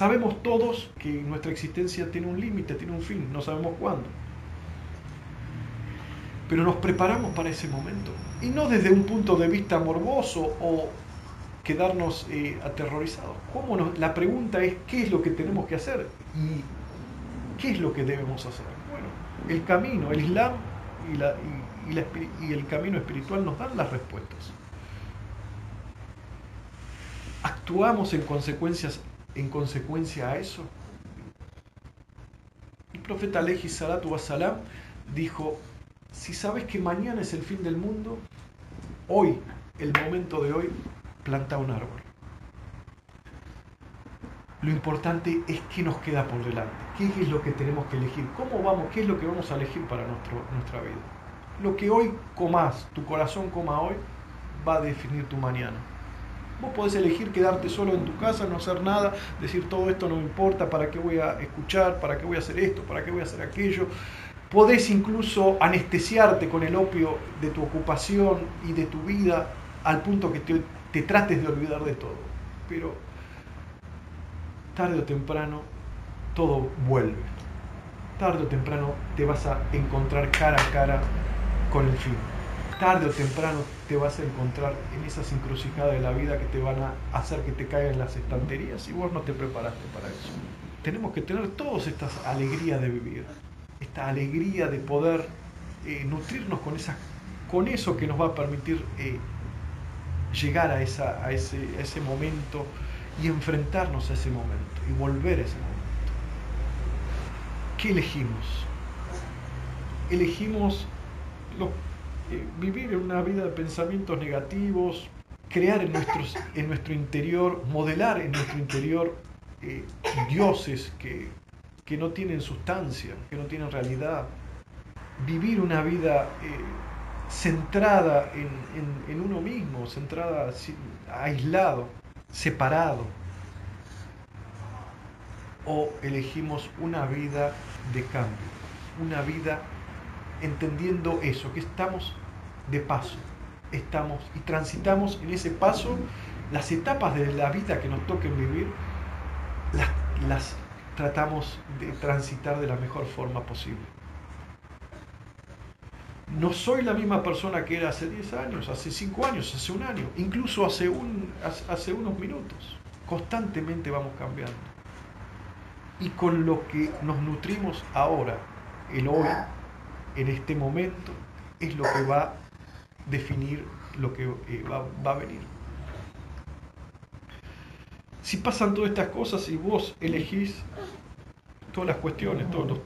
Sabemos todos que nuestra existencia tiene un límite, tiene un fin, no sabemos cuándo. Pero nos preparamos para ese momento. Y no desde un punto de vista morboso o quedarnos eh, aterrorizados. ¿Cómo la pregunta es qué es lo que tenemos que hacer y qué es lo que debemos hacer. Bueno, el camino, el Islam y, y el camino espiritual nos dan las respuestas. ¿Actuamos en, consecuencias, en consecuencia a eso? El profeta Aleji Salatu Wasalam dijo, si sabes que mañana es el fin del mundo, hoy, el momento de hoy, planta un árbol. Lo importante es qué nos queda por delante, qué es lo que tenemos que elegir, cómo vamos, qué es lo que vamos a elegir para nuestro, nuestra vida. Lo que hoy comas, tu corazón coma hoy, va a definir tu mañana. Vos podés elegir quedarte solo en tu casa, no hacer nada, decir todo esto no me importa, para qué voy a escuchar, para qué voy a hacer esto, para qué voy a hacer aquello. Podés incluso anestesiarte con el opio de tu ocupación y de tu vida al punto que te, te trates de olvidar de todo. Pero tarde o temprano todo vuelve. Tarde o temprano te vas a encontrar cara a cara con el fin. Tarde o temprano te vas a encontrar en esas encrucijadas de la vida que te van a hacer que te caigan las estanterías y vos no te preparaste para eso. Tenemos que tener todas estas alegrías de vivir, esta alegría de poder eh, nutrirnos con, con eso que nos va a permitir eh, llegar a, esa, a, ese, a ese momento y enfrentarnos a ese momento y volver a ese momento. ¿Qué elegimos? Elegimos eh, vivir en una vida de pensamientos negativos, crear en, nuestros, en nuestro interior, modelar en nuestro interior eh, dioses que, que, no tienen sustancia, que no tienen realidad, vivir una vida eh, centrada en, en, en, uno mismo, centrada, aislado separado. O elegimos una vida de cambio, una vida entendiendo eso, que estamos de paso, estamos y transitamos en ese paso las etapas de la vida que nos toquen vivir, las, tratamos de transitar de la mejor forma posible. No soy la misma persona que era hace 10 años, hace 5 años, hace un año, incluso hace, un, hace unos minutos. Constantemente vamos cambiando. Y con lo que nos nutrimos ahora, el hoy, en este momento, es lo que va a definir lo que eh, va, va a venir. Si pasan todas estas cosas y vos elegís todas las cuestiones, todas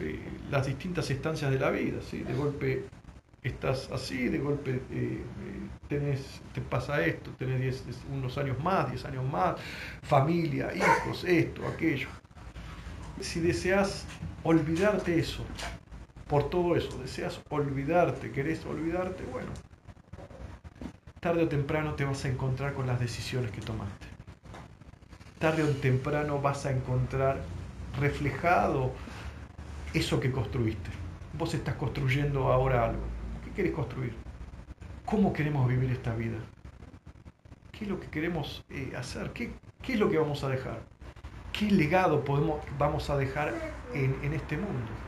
eh, las distintas instancias de la vida. ¿sí? De golpe estás así, de golpe eh, te pasa esto, tenés unos años más, 10 años más, familia, hijos, esto, aquello. Si deseas olvidarte eso, por todo eso, deseas olvidarte, querés olvidarte, bueno, tarde o temprano te vas a encontrar con las decisiones que tomaste. Tarde o temprano vas a encontrar reflejado eso que construiste. Vos estás construyendo ahora algo. ¿Qué querés construir? ¿Cómo queremos vivir esta vida? ¿Qué es lo que queremos eh, hacer? ¿Qué, ¿Qué, es lo que vamos a dejar? ¿Qué legado podemos, vamos a dejar en este mundo?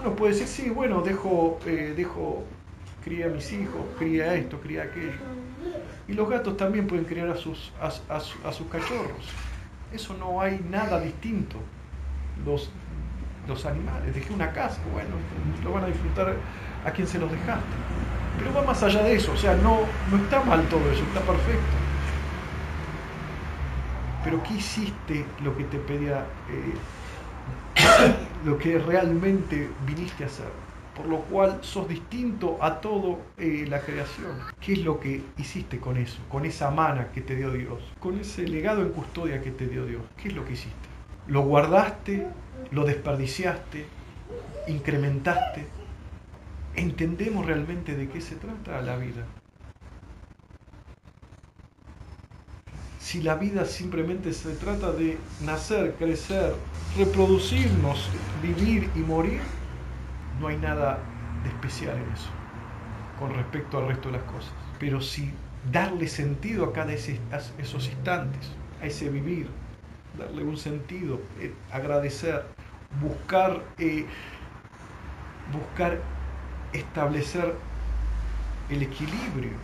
Uno puede decir, sí, bueno, dejo, eh, dejo, cría a mis hijos, cría esto, cría aquello. Y los gatos también pueden criar a sus, a, sus cachorros. Eso no hay nada distinto. Los, los animales, dejé una casa, bueno, lo van a disfrutar a quien se los dejaste. Pero va más allá de eso, o sea, no, no está mal todo eso, está perfecto. Pero ¿qué hiciste lo que te pedía, eh, lo que realmente viniste a hacer? por lo cual sos distinto a toda eh, la creación. ¿Qué es lo que hiciste con eso? Con esa mana que te dio Dios, con ese legado en custodia que te dio Dios. ¿Qué es lo que hiciste? ¿Lo guardaste? ¿Lo desperdiciaste? ¿Incrementaste? ¿Entendemos realmente de qué se trata la vida? Si la vida simplemente se trata de nacer, crecer, reproducirnos, vivir y morir, no hay nada de especial en eso con respecto al resto de las cosas. Pero si darle sentido a cada de esos instantes, a ese vivir, darle un sentido, eh, agradecer, buscar, eh, buscar establecer el equilibrio,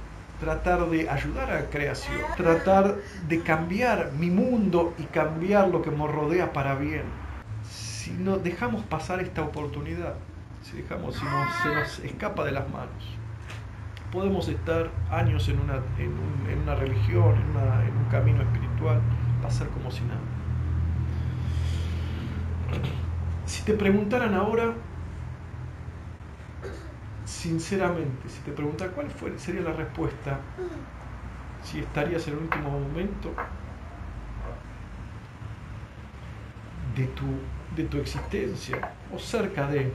tratar de ayudar a la creación, tratar de cambiar mi mundo y cambiar lo que me rodea para bien. Si no dejamos pasar esta oportunidad, si dejamos, si se nos escapa de las manos, podemos estar años en una, en, una religión, en, en un camino espiritual, pasar como si nada. Si te preguntaran ahora, sinceramente, si te preguntaran cuál fue, sería la respuesta, si estarías en el último momento de tu, de tu existencia o cerca de,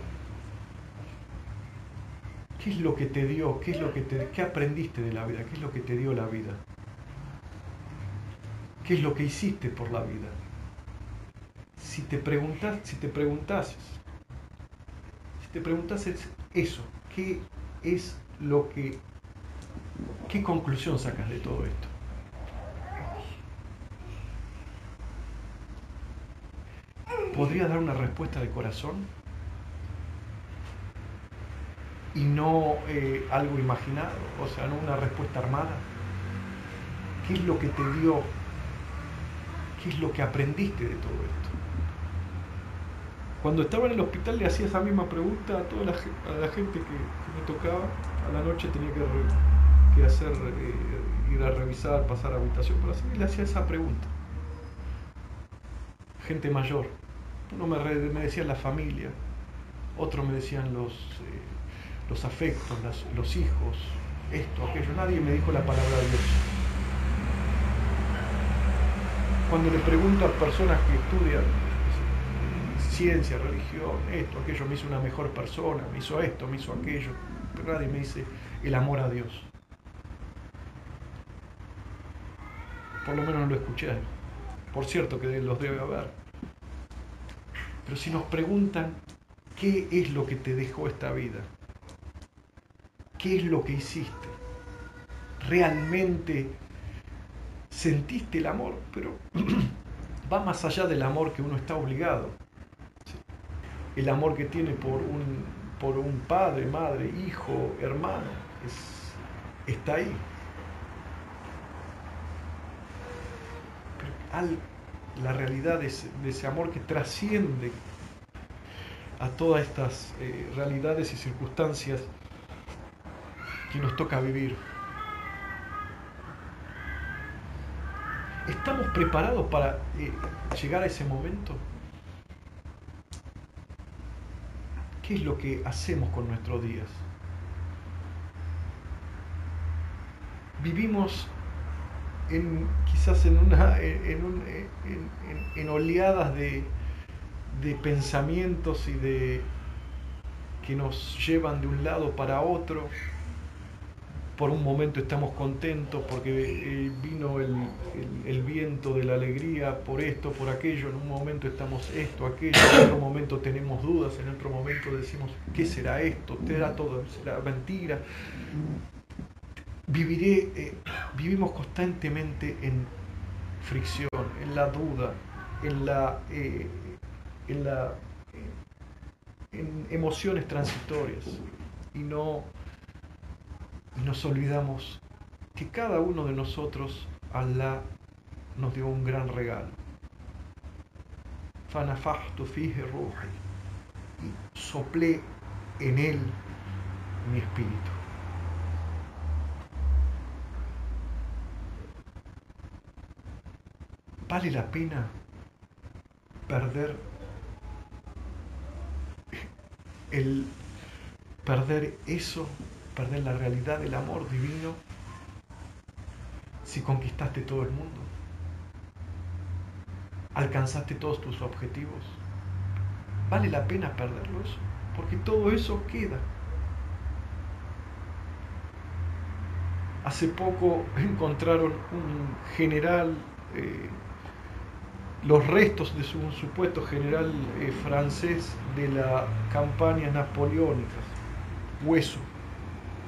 ¿qué es lo que te dio? ¿Qué es lo que te, qué aprendiste de la vida? ¿Qué es lo que te dio la vida? ¿Qué es lo que hiciste por la vida? si te preguntas, si te preguntases, si te preguntases eso, ¿qué es lo que, qué conclusión sacas de todo esto? ¿Podría dar una respuesta de corazón? Y no eh, algo imaginado, o sea, no una respuesta armada. ¿Qué es lo que te dio? ¿Qué es lo que aprendiste de todo esto? Cuando estaba en el hospital le hacía esa misma pregunta a toda la, gente que, me tocaba. A la noche tenía que, hacer, eh, ir a revisar, pasar a habitación para hacer, y le hacía esa pregunta. Gente mayor. Uno me, me decía la familia, otro me decían los, eh, los afectos, los hijos, esto, aquello. Nadie me dijo la palabra de Dios. Cuando le pregunto a personas que estudian ciencia, religión, esto, aquello, me hizo una mejor persona, me hizo esto, me hizo aquello. Pero nadie me dice el amor a Dios. Por lo menos no lo escuché. Por cierto que los debe haber. Pero si nos preguntan qué es lo que te dejó esta vida, qué es lo que hiciste, realmente sentiste el amor, pero va más allá del amor que uno está obligado el amor que tiene por un, por un padre, madre, hijo, hermano, está ahí. Pero la realidad de ese, amor que trasciende a todas estas eh, realidades y circunstancias que nos toca vivir. ¿Estamos preparados para eh, llegar a ese momento? ¿Qué es lo que hacemos con nuestros días? Vivimos en, quizás en, una, en, oleadas de, de pensamientos y de que nos llevan de un lado para otro, por un momento estamos contentos porque eh, vino el, viento de la alegría por esto, por aquello, en un momento estamos esto, aquello, en otro momento tenemos dudas, en otro momento decimos, ¿qué será esto? ¿Será todo? ¿Será mentira? Viviré, eh, vivimos constantemente en fricción, en la duda, en la, eh, en la en emociones transitorias y no y nos olvidamos que cada uno de nosotros, Allah nos dio un gran regalo. Fanafahtu fije ruhi. Y soplé en él mi espíritu. ¿Vale la pena perder el perder eso perder la realidad del amor divino si conquistaste todo el mundo? ¿Alcanzaste todos tus objetivos? ¿Vale la pena perderlos? Porque todo eso queda. Hace poco encontraron un general, eh, los restos de un supuesto general eh, francés de la campaña napoleónica, hueso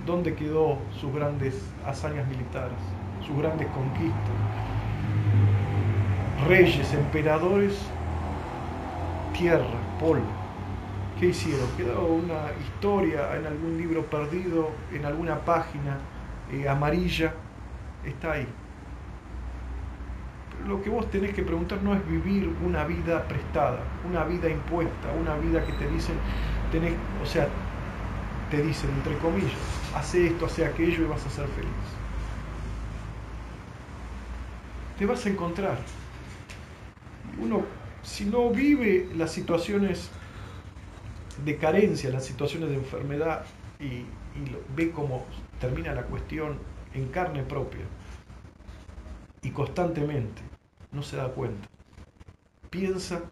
dónde quedó sus grandes hazañas militares, sus grandes conquistas. reyes, emperadores, tierra, polvo. ¿Qué hicieron? Quedó una historia en algún libro perdido, en alguna página eh, amarilla, está ahí. Lo que vos tenés que preguntar no es vivir una vida prestada, una vida impuesta, una vida que te dicen, tenés, o sea, te dicen entre comillas, hace esto, hace aquello y vas a ser feliz. Te vas a encontrar. Uno, si no vive las situaciones de carencia, las situaciones de enfermedad y, ve cómo termina la cuestión en carne propia y constantemente, no se da cuenta. Piensa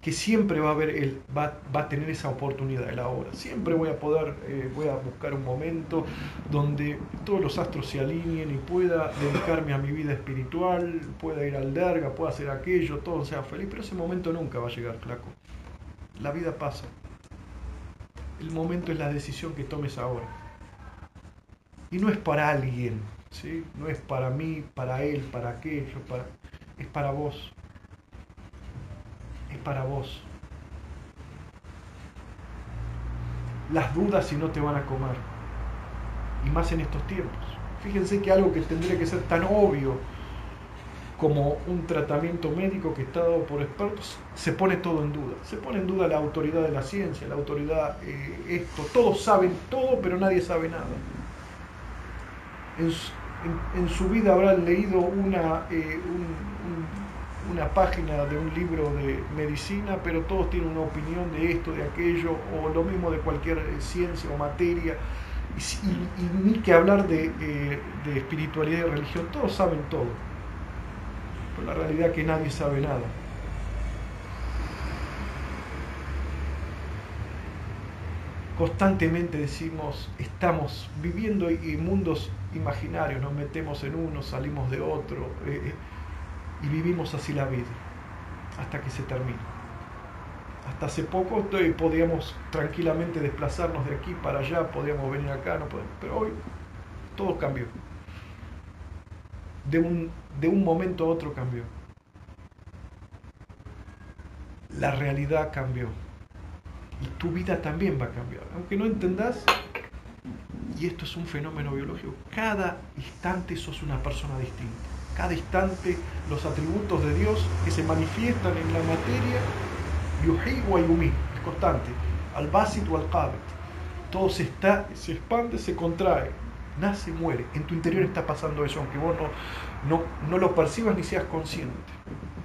que siempre va a haber él va, a tener esa oportunidad el ahora. Siempre voy a poder, eh, voy a buscar un momento donde todos los astros se alineen y pueda dedicarme a mi vida espiritual, pueda ir al derga, pueda hacer aquello, todo sea feliz, pero ese momento nunca va a llegar, flaco. La vida pasa. El momento es la decisión que tomes ahora. Y no es para alguien, ¿sí? No es para mí, para él, para aquello, para... es para vos es para vos. Las dudas si no te van a comer. Y más en estos tiempos. Fíjense que algo que tendría que ser tan obvio como un tratamiento médico que está dado por expertos, se pone todo en duda. Se pone en duda la autoridad de la ciencia, la autoridad, eh, esto, todos saben todo, pero nadie sabe nada. En, su vida habrán leído una, eh, una página de un libro de medicina, pero todos tienen una opinión de esto, de aquello, o lo mismo de cualquier eh, ciencia o materia. Y, ni que hablar de, eh, de, espiritualidad y religión, todos saben todo. Pero la realidad es que nadie sabe nada. Constantemente decimos, estamos viviendo en mundos imaginarios, nos metemos en uno, salimos de otro. Eh, y vivimos así la vida hasta que se termina. Hasta hace poco podíamos tranquilamente desplazarnos de aquí para allá, podíamos venir acá, pero hoy todo cambió. De un, de un momento a otro cambió. La realidad cambió. Y tu vida también va a cambiar. Aunque no entendás, y esto es un fenómeno biológico, cada instante sos una persona distinta cada instante los atributos de Dios que se manifiestan en la materia, yuhi yumi, es constante, al basit o al qabit. Todo se, está, se expande, se contrae, nace, muere. En tu interior está pasando eso, aunque vos no, no, no lo percibas ni seas consciente.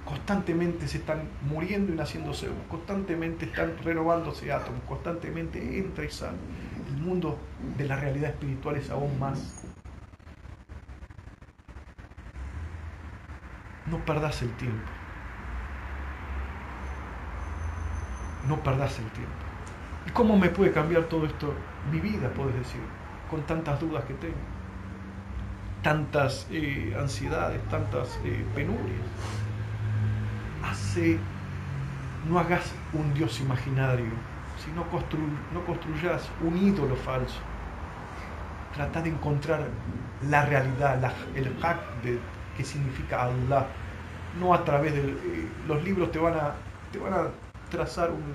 Constantemente se están muriendo y naciéndose, constantemente están renovándose átomos, constantemente entra y sale. El mundo de la realidad espiritual es aún más no perdás el tiempo. No perdás el tiempo. ¿Y cómo me puede cambiar todo esto? Mi vida, puedes decir, con tantas dudas que tengo, tantas eh, ansiedades, tantas eh, penurias. Hace, no hagas un Dios imaginario, sino no construyas un ídolo falso. Trata de encontrar la realidad, el hack de qué significa Allah. No a través de eh, los libros te van a, te van a trazar un,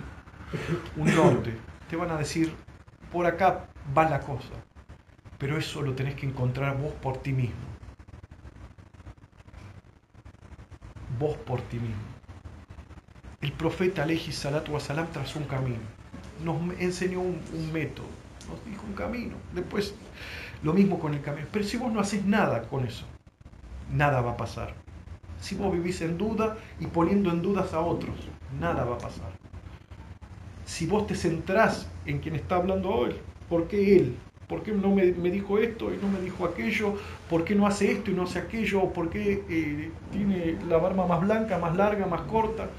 un norte, te van a decir, por acá va la cosa, pero eso lo tenés que encontrar vos por ti mismo. Vos por ti mismo. El profeta Aleji Salatu Wasalam trazó un camino, nos enseñó un, un método, nos dijo un camino. Después, lo mismo con el camino. Pero si vos no haces nada con eso, nada va a pasar. Si vos vivís en duda y poniendo en dudas a otros, nada va a pasar. Si vos te centrás en quien está hablando hoy, ¿por qué él? ¿Por qué no me, dijo esto y no me dijo aquello? ¿Por qué no hace esto y no hace aquello? ¿Por qué eh, tiene la barba más blanca, más larga, más corta?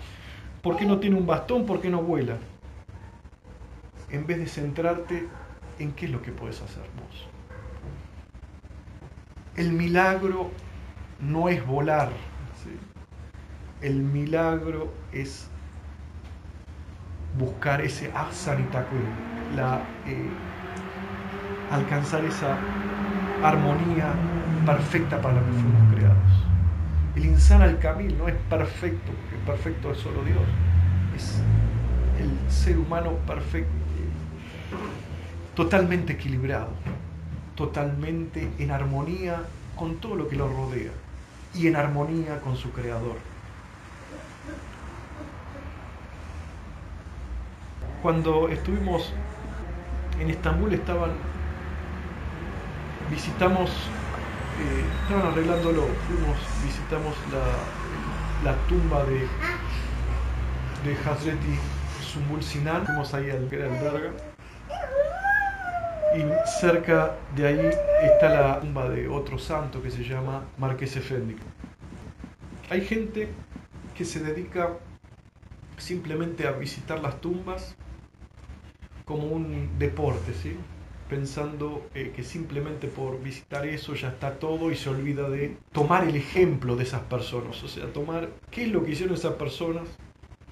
¿Por qué no tiene un bastón? ¿Por qué no vuela? En vez de centrarte en qué es lo que puedes hacer vos. El milagro no es volar. El milagro es buscar ese asanitaku, la eh, alcanzar esa armonía perfecta para la que fuimos creados. El insan al camino no es perfecto, porque perfecto es solo Dios. Es el ser humano perfecto, totalmente equilibrado, totalmente en armonía con todo lo que lo rodea y en armonía con su creador. Cuando estuvimos en Estambul estaban visitamos eh, estaban arreglándolo fuimos visitamos la, tumba de de Hazreti Sumbul Sinan fuimos ahí al era el y cerca de ahí está la tumba de otro santo que se llama Marqués Efendi. Hay gente que se dedica simplemente a visitar las tumbas como un deporte, ¿sí? pensando eh, que simplemente por visitar eso ya está todo y se olvida de tomar el ejemplo de esas personas, o sea, tomar qué es lo que hicieron esas personas.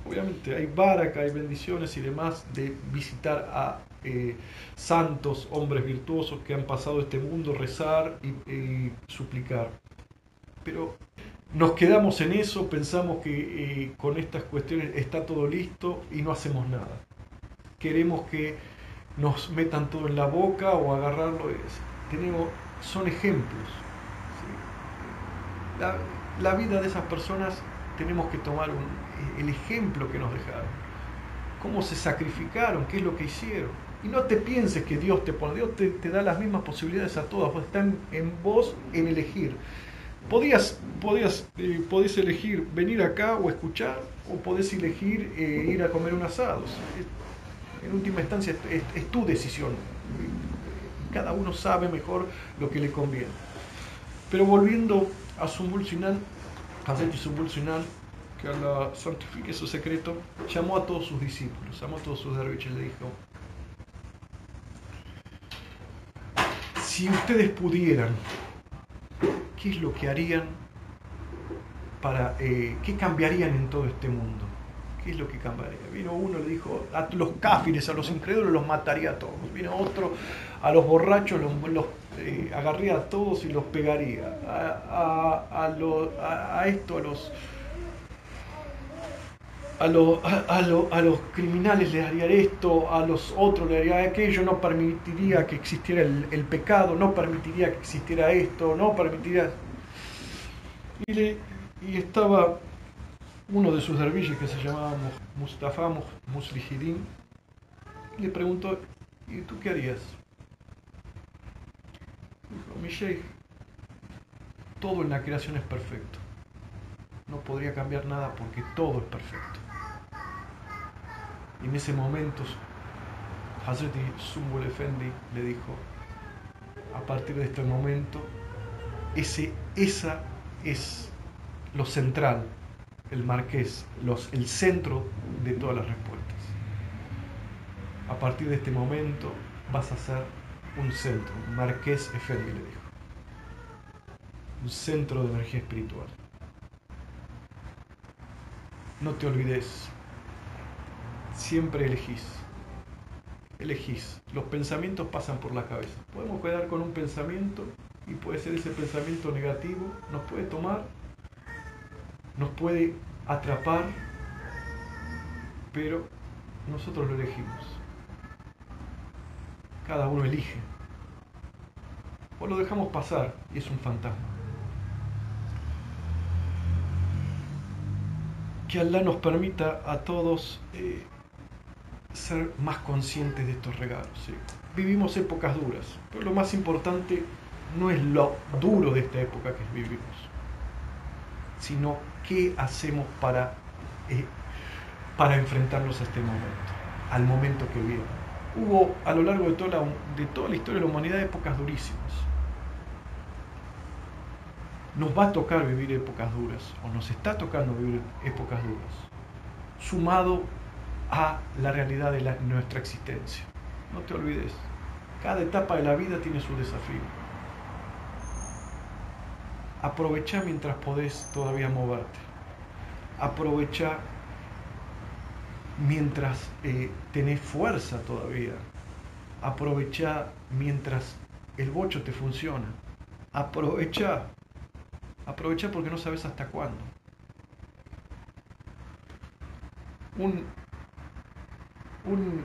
Obviamente hay baraka, hay bendiciones y demás de visitar a eh, santos, hombres virtuosos que han pasado este mundo, rezar y, suplicar. Pero nos quedamos en eso, pensamos que eh, con estas cuestiones está todo listo y no hacemos nada. Queremos que nos metan todo en la boca o agarrarlo. Tenemos, son ejemplos. La, la, vida de esas personas tenemos que tomar el ejemplo que nos dejaron. Cómo se sacrificaron, qué es lo que hicieron. Y no te pienses que Dios te pone, Dios te, da las mismas posibilidades a todas, pues está en, vos en elegir. Podías, podías, eh, podés elegir venir acá o escuchar, o podés elegir eh, ir a comer un asado. En última instancia es, tu decisión. Cada uno sabe mejor lo que le conviene. Pero volviendo a Sumbul Sinan, Sumbul Sinan, que Allah santifique su secreto, llamó a todos sus discípulos, llamó a todos sus derviches y le dijo, si ustedes pudieran, ¿qué es lo que harían para, eh, qué cambiarían en todo este mundo? ¿Qué es lo que cambiaría? Vino uno, le dijo, a los cáfires, a los incrédulos los mataría a todos. Vino otro, a los borrachos los, eh, agarría a todos y los pegaría. A, a, a esto, a los a, a, los criminales les haría esto, a los otros les haría aquello, no permitiría que existiera el, pecado, no permitiría que existiera esto, no permitiría... Y, le, y estaba uno de sus derviches que se llamaba Mustafa Muslihidin, y le preguntó, ¿y tú qué harías? Dijo, mi sheikh, todo en la creación es perfecto. No podría cambiar nada porque todo es perfecto. En ese momento Hazreti Sumbul Efendi le dijo, a partir de este momento, ese, esa es lo central, el marqués, el centro de todas las respuestas. A partir de este momento vas a ser un centro, marqués Efendi le dijo, un centro de energía espiritual. No te olvides siempre elegís. Elegís. Los pensamientos pasan por la cabeza. Podemos quedar con un pensamiento y puede ser ese pensamiento negativo, nos puede tomar, nos puede atrapar, pero nosotros lo elegimos. Cada uno elige. O lo dejamos pasar y es un fantasma. Que Allah nos permita a todos eh, ser más conscientes de estos regalos. Vivimos épocas duras, pero lo más importante no es lo duro de esta época que vivimos, sino qué hacemos para, eh, para enfrentarnos a este momento, al momento que viene. Hubo a lo largo de toda, la, de toda la historia de la humanidad épocas durísimas. Nos va a tocar vivir épocas duras, o nos está tocando vivir épocas duras, sumado a la realidad de nuestra existencia. No te olvides, cada etapa de la vida tiene su desafío. Aprovecha mientras podés todavía moverte. Aprovecha mientras eh, tenés fuerza todavía. Aprovecha mientras el bocho te funciona. Aprovecha Aprovecha porque no sabes hasta cuándo. Un, un,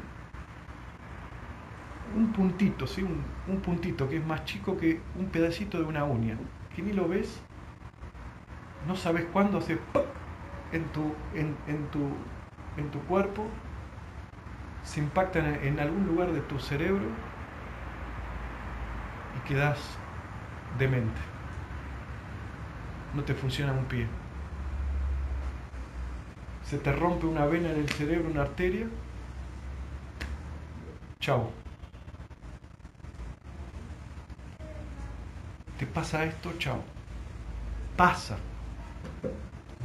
un puntito, ¿sí? Un, un, puntito que es más chico que un pedacito de una uña, que ni lo ves, no sabes cuándo hace en tu, en, en tu, en tu cuerpo, se impacta en, en algún lugar de tu cerebro y quedas demente. No te funciona un pie. Se te rompe una vena en el cerebro, una arteria. Chao. ¿Te pasa esto? Chao. Pasa.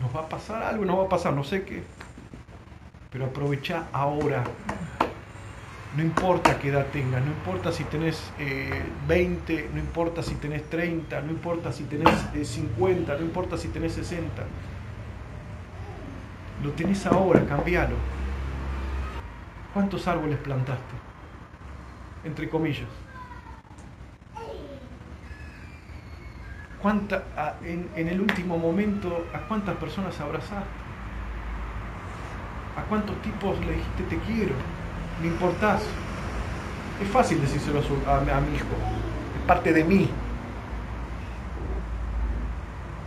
Nos va a pasar algo, no va a pasar, no sé qué. Pero aprovecha ahora no importa qué edad tengas, no importa si tenés 20, eh, no importa si tenés 30, no importa si tenés 50, eh, no importa si tenés 60. Lo tenés ahora, cambialo. ¿Cuántos árboles plantaste? Entre comillas. ¿Cuánta, en, el último momento, ¿a cuántas personas abrazaste? ¿A cuántos tipos le dijiste te quiero? me importás. Es fácil decírselo a, mi hijo, es parte de mí.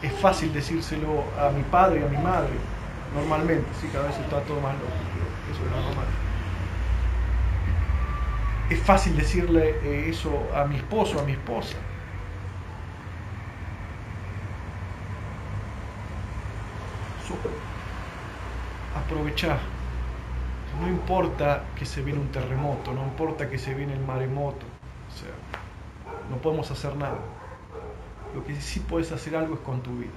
Es fácil decírselo a mi padre y a mi madre, normalmente, sí, cada vez está todo más loco, eso es normal. Es fácil decirle eh, eso a mi esposo, a mi esposa. Aprovechar no importa que se viene un terremoto, no importa que se viene el maremoto, o sea, no podemos hacer nada. Lo que sí puedes hacer algo es con tu vida.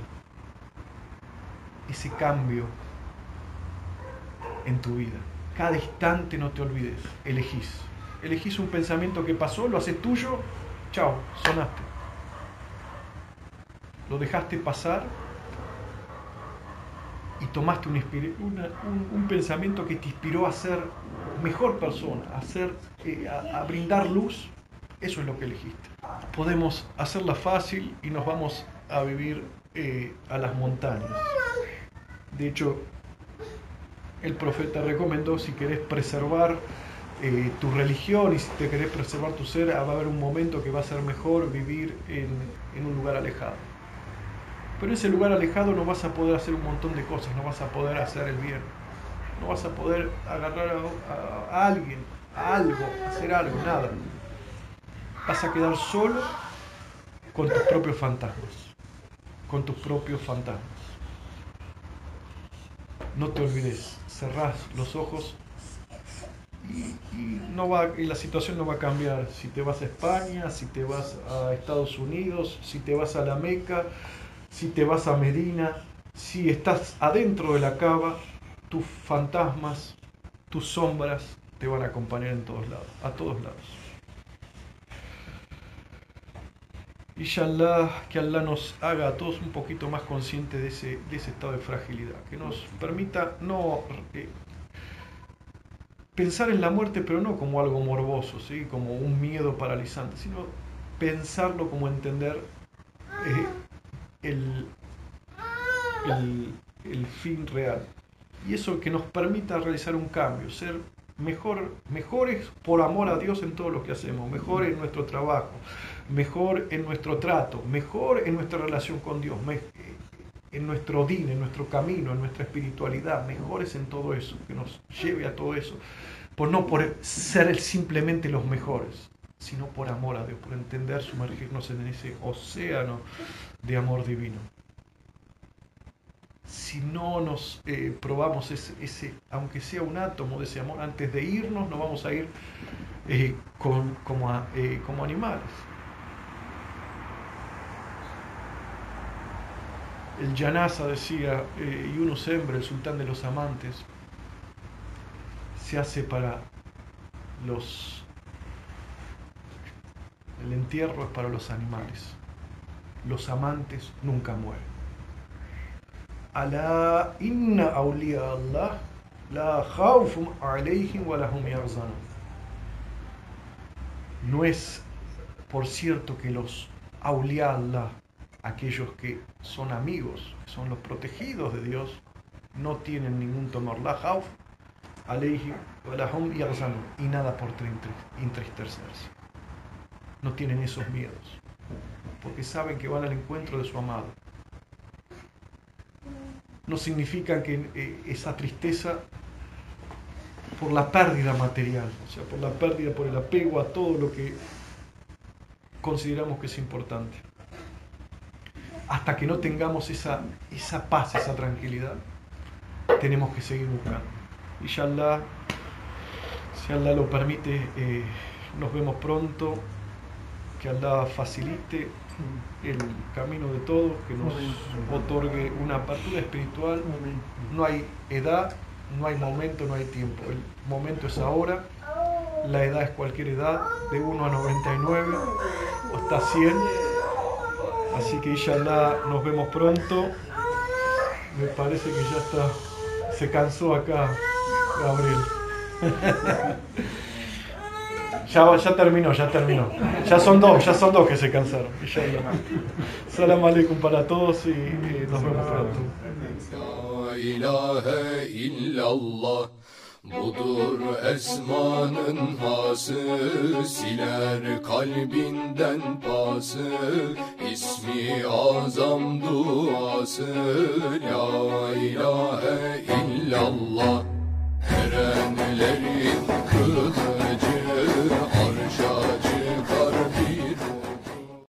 Ese cambio en tu vida. Cada instante no te olvides, elegís. Elegís un pensamiento que pasó, lo haces tuyo, chao, sonaste. Lo dejaste pasar y tomaste un, un, pensamiento que te inspiró a ser mejor persona, a, ser, eh, a, brindar luz, eso es lo que elegiste. Podemos hacerla fácil y nos vamos a vivir eh, a las montañas. De hecho, el profeta recomendó si querés preservar eh, tu religión y si te querés preservar tu ser, va a haber un momento que va a ser mejor vivir en, un lugar alejado. Pero ese lugar alejado no vas a poder hacer un montón de cosas, no vas a poder hacer el bien, no vas a poder agarrar a, alguien, a algo, hacer algo, nada. Vas a quedar solo con tus propios fantasmas, con tus propios fantasmas. No te olvides, cerrás los ojos no va, y la situación no va a cambiar. Si te vas a España, si te vas a Estados Unidos, si te vas a la Meca, si te vas a Medina, si estás adentro de la cava, tus fantasmas, tus sombras te van a acompañar en todos lados, a todos lados. Inshallah, que Allah nos haga a todos un poquito más conscientes de ese, de ese estado de fragilidad, que nos permita no eh, pensar en la muerte, pero no como algo morboso, ¿sí? como un miedo paralizante, sino pensarlo como entender eh, el, el, fin real. Y eso que nos permita realizar un cambio, ser mejor, mejores por amor a Dios en todo lo que hacemos, mejor en nuestro trabajo, mejor en nuestro trato, mejor en nuestra relación con Dios, en nuestro din, en nuestro camino, en nuestra espiritualidad, mejores en todo eso, que nos lleve a todo eso, por no por ser simplemente los mejores, sino por amor a Dios, por entender, sumergirnos en ese océano de amor divino. Si no nos eh, probamos ese, aunque sea un átomo de ese amor, antes de irnos, nos vamos a ir eh, como, eh, como animales. El Yanasa decía, y uno sembre, el sultán de los amantes, se hace para los... El entierro es para los animales los amantes nunca mueren. Alá inna awliya Allah la khawfum alayhim wa lahum No es por cierto que los awliya Allah, aquellos que son amigos, que son los protegidos de Dios, no tienen ningún temor. La walahum y nada por entristecerse. No tienen esos miedos, porque saben que van al encuentro de su amado. No significa que eh, esa tristeza por la pérdida material, o sea, por la pérdida, por el apego a todo lo que consideramos que es importante. Hasta que no tengamos esa, esa paz, esa tranquilidad, tenemos que seguir buscando. Y ya Allah, si Allah lo permite, eh, nos vemos pronto, que Allah facilite el camino de todos, que nos otorgue una apertura espiritual. No hay edad, no hay momento, no hay tiempo. El momento es ahora, la edad es cualquier edad, de 1 a 99 hasta 100. Así que inshallah nos vemos pronto. Me parece que ya está, se cansó acá Gabriel. Ya, ya terminó, ya terminó. Ya son dos, ya son dos que se cansaron. Salam aleikum para todos y, y nos vemos pronto. Budur esmanın hası Siler kalbinden pası. İsmi azam duası La ilahe illallah. Erenlerin kılı